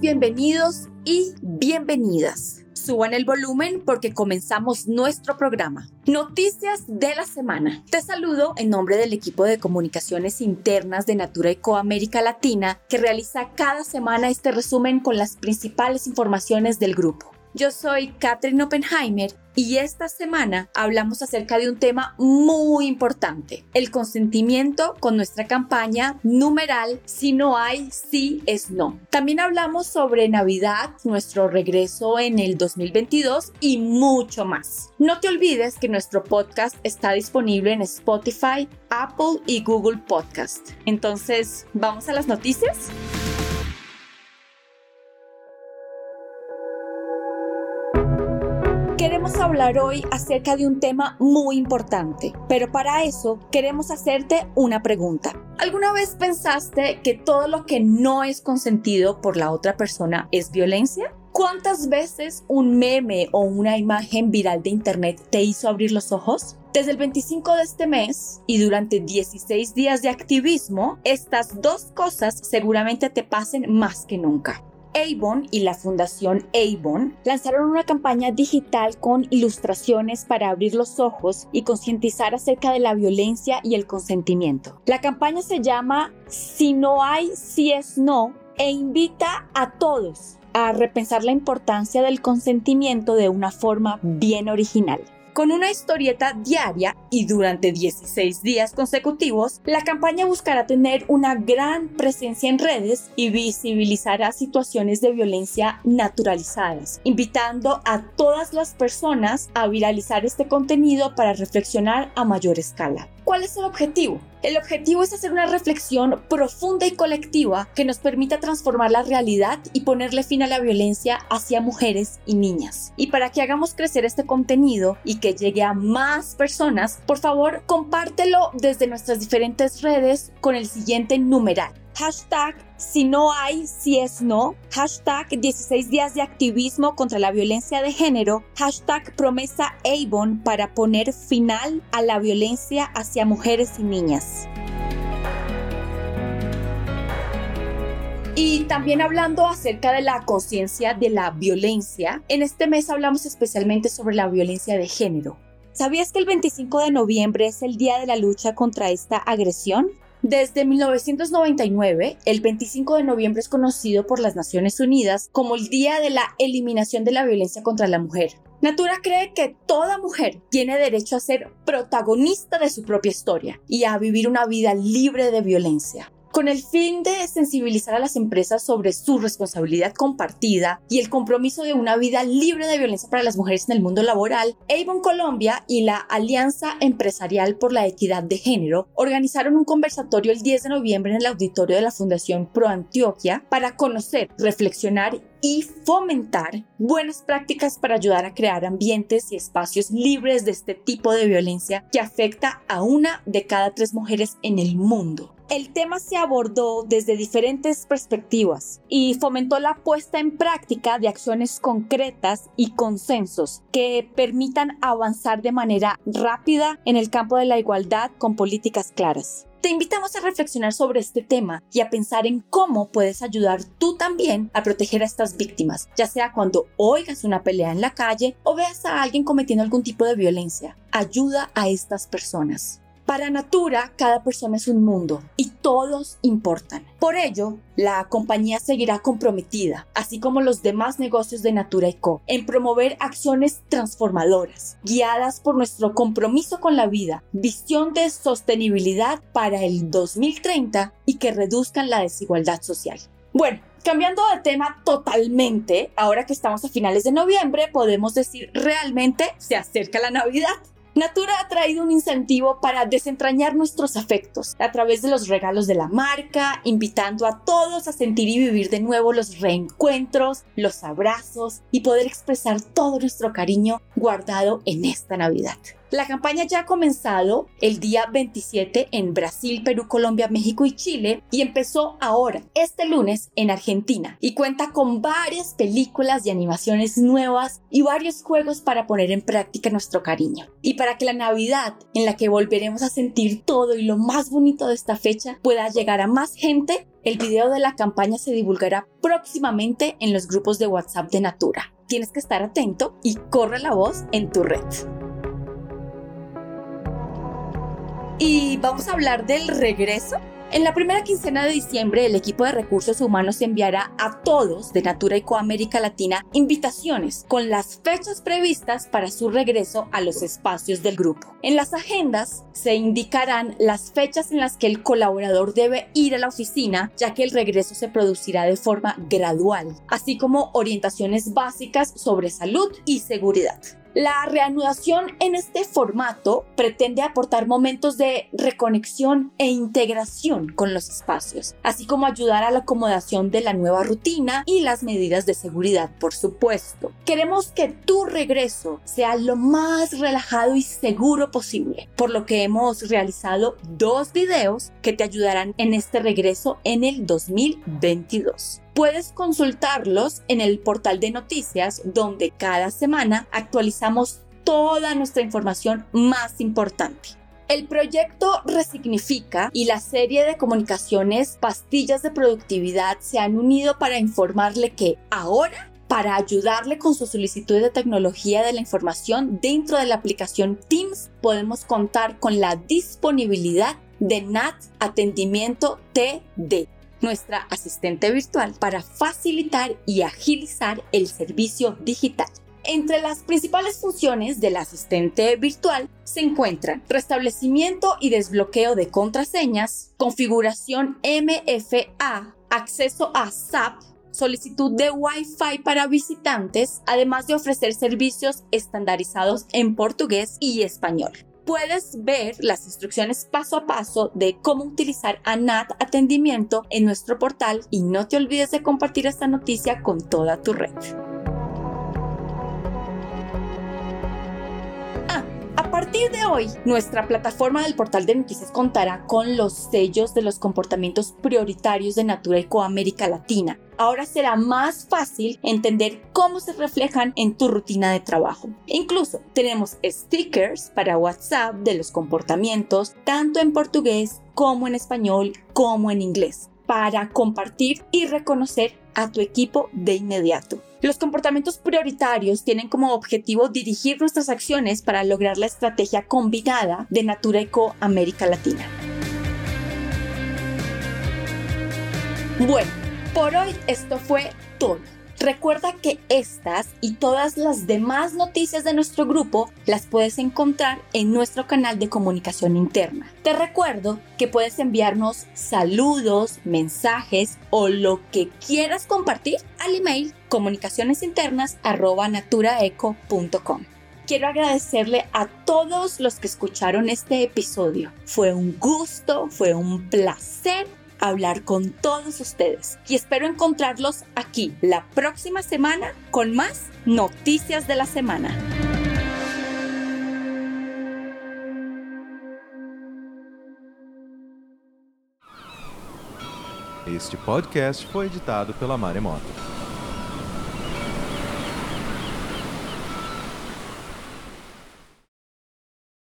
bienvenidos y bienvenidas. Suban el volumen porque comenzamos nuestro programa. Noticias de la semana. Te saludo en nombre del equipo de comunicaciones internas de Natura Eco América Latina que realiza cada semana este resumen con las principales informaciones del grupo. Yo soy Katherine Oppenheimer y esta semana hablamos acerca de un tema muy importante, el consentimiento con nuestra campaña numeral Si no hay, sí es no. También hablamos sobre Navidad, nuestro regreso en el 2022 y mucho más. No te olvides que nuestro podcast está disponible en Spotify, Apple y Google Podcast. Entonces, ¿vamos a las noticias? Queremos hablar hoy acerca de un tema muy importante, pero para eso queremos hacerte una pregunta. ¿Alguna vez pensaste que todo lo que no es consentido por la otra persona es violencia? ¿Cuántas veces un meme o una imagen viral de internet te hizo abrir los ojos? Desde el 25 de este mes y durante 16 días de activismo, estas dos cosas seguramente te pasen más que nunca. Avon y la Fundación Avon lanzaron una campaña digital con ilustraciones para abrir los ojos y concientizar acerca de la violencia y el consentimiento. La campaña se llama Si no hay, si es no e invita a todos a repensar la importancia del consentimiento de una forma bien original. Con una historieta diaria y durante 16 días consecutivos, la campaña buscará tener una gran presencia en redes y visibilizará situaciones de violencia naturalizadas, invitando a todas las personas a viralizar este contenido para reflexionar a mayor escala. ¿Cuál es el objetivo? El objetivo es hacer una reflexión profunda y colectiva que nos permita transformar la realidad y ponerle fin a la violencia hacia mujeres y niñas. Y para que hagamos crecer este contenido y que llegue a más personas, por favor compártelo desde nuestras diferentes redes con el siguiente numeral. Hashtag si no hay, si es no, hashtag 16 días de activismo contra la violencia de género, hashtag promesa Avon para poner final a la violencia hacia mujeres y niñas. Y también hablando acerca de la conciencia de la violencia, en este mes hablamos especialmente sobre la violencia de género. ¿Sabías que el 25 de noviembre es el día de la lucha contra esta agresión? Desde 1999, el 25 de noviembre es conocido por las Naciones Unidas como el Día de la Eliminación de la Violencia contra la Mujer. Natura cree que toda mujer tiene derecho a ser protagonista de su propia historia y a vivir una vida libre de violencia con el fin de sensibilizar a las empresas sobre su responsabilidad compartida y el compromiso de una vida libre de violencia para las mujeres en el mundo laboral, Avon Colombia y la Alianza Empresarial por la Equidad de Género organizaron un conversatorio el 10 de noviembre en el auditorio de la Fundación Pro Antioquia para conocer, reflexionar y fomentar buenas prácticas para ayudar a crear ambientes y espacios libres de este tipo de violencia que afecta a una de cada tres mujeres en el mundo. El tema se abordó desde diferentes perspectivas y fomentó la puesta en práctica de acciones concretas y consensos que permitan avanzar de manera rápida en el campo de la igualdad con políticas claras. Te invitamos a reflexionar sobre este tema y a pensar en cómo puedes ayudar tú también a proteger a estas víctimas, ya sea cuando oigas una pelea en la calle o veas a alguien cometiendo algún tipo de violencia. Ayuda a estas personas. Para Natura, cada persona es un mundo y todos importan. Por ello, la compañía seguirá comprometida, así como los demás negocios de Natura Co, en promover acciones transformadoras, guiadas por nuestro compromiso con la vida, visión de sostenibilidad para el 2030 y que reduzcan la desigualdad social. Bueno, Cambiando de tema totalmente, ahora que estamos a finales de noviembre, podemos decir realmente se acerca la Navidad. Natura ha traído un incentivo para desentrañar nuestros afectos a través de los regalos de la marca, invitando a todos a sentir y vivir de nuevo los reencuentros, los abrazos y poder expresar todo nuestro cariño guardado en esta Navidad. La campaña ya ha comenzado el día 27 en Brasil, Perú, Colombia, México y Chile y empezó ahora, este lunes, en Argentina y cuenta con varias películas y animaciones nuevas y varios juegos para poner en práctica nuestro cariño. Y para que la Navidad, en la que volveremos a sentir todo y lo más bonito de esta fecha, pueda llegar a más gente, el video de la campaña se divulgará próximamente en los grupos de WhatsApp de Natura. Tienes que estar atento y corre la voz en tu red. Y vamos a hablar del regreso. En la primera quincena de diciembre, el equipo de recursos humanos enviará a todos de Natura Eco América Latina invitaciones con las fechas previstas para su regreso a los espacios del grupo. En las agendas se indicarán las fechas en las que el colaborador debe ir a la oficina, ya que el regreso se producirá de forma gradual, así como orientaciones básicas sobre salud y seguridad. La reanudación en este formato pretende aportar momentos de reconexión e integración con los espacios, así como ayudar a la acomodación de la nueva rutina y las medidas de seguridad, por supuesto. Queremos que tu regreso sea lo más relajado y seguro posible, por lo que hemos realizado dos videos que te ayudarán en este regreso en el 2022. Puedes consultarlos en el portal de noticias donde cada semana actualizamos toda nuestra información más importante. El proyecto Resignifica y la serie de comunicaciones Pastillas de Productividad se han unido para informarle que ahora para ayudarle con su solicitud de tecnología de la información dentro de la aplicación Teams podemos contar con la disponibilidad de NAT Atendimiento TD nuestra asistente virtual para facilitar y agilizar el servicio digital. Entre las principales funciones del asistente virtual se encuentran restablecimiento y desbloqueo de contraseñas, configuración MFA, acceso a SAP, solicitud de Wi-Fi para visitantes, además de ofrecer servicios estandarizados en portugués y español puedes ver las instrucciones paso a paso de cómo utilizar ANAT Atendimiento en nuestro portal y no te olvides de compartir esta noticia con toda tu red. Partir de hoy, nuestra plataforma del portal de noticias contará con los sellos de los comportamientos prioritarios de Natura Eco América Latina, ahora será más fácil entender cómo se reflejan en tu rutina de trabajo. Incluso tenemos stickers para WhatsApp de los comportamientos, tanto en portugués como en español como en inglés, para compartir y reconocer a tu equipo de inmediato. Los comportamientos prioritarios tienen como objetivo dirigir nuestras acciones para lograr la estrategia combinada de Natura Eco América Latina. Bueno, por hoy esto fue todo. Recuerda que estas y todas las demás noticias de nuestro grupo las puedes encontrar en nuestro canal de comunicación interna. Te recuerdo que puedes enviarnos saludos, mensajes o lo que quieras compartir al email comunicacionesinternas@naturaeco.com. Quiero agradecerle a todos los que escucharon este episodio. Fue un gusto, fue un placer hablar con todos ustedes y espero encontrarlos aquí la próxima semana con más noticias de la semana. Este podcast foi editado pela Maremoto.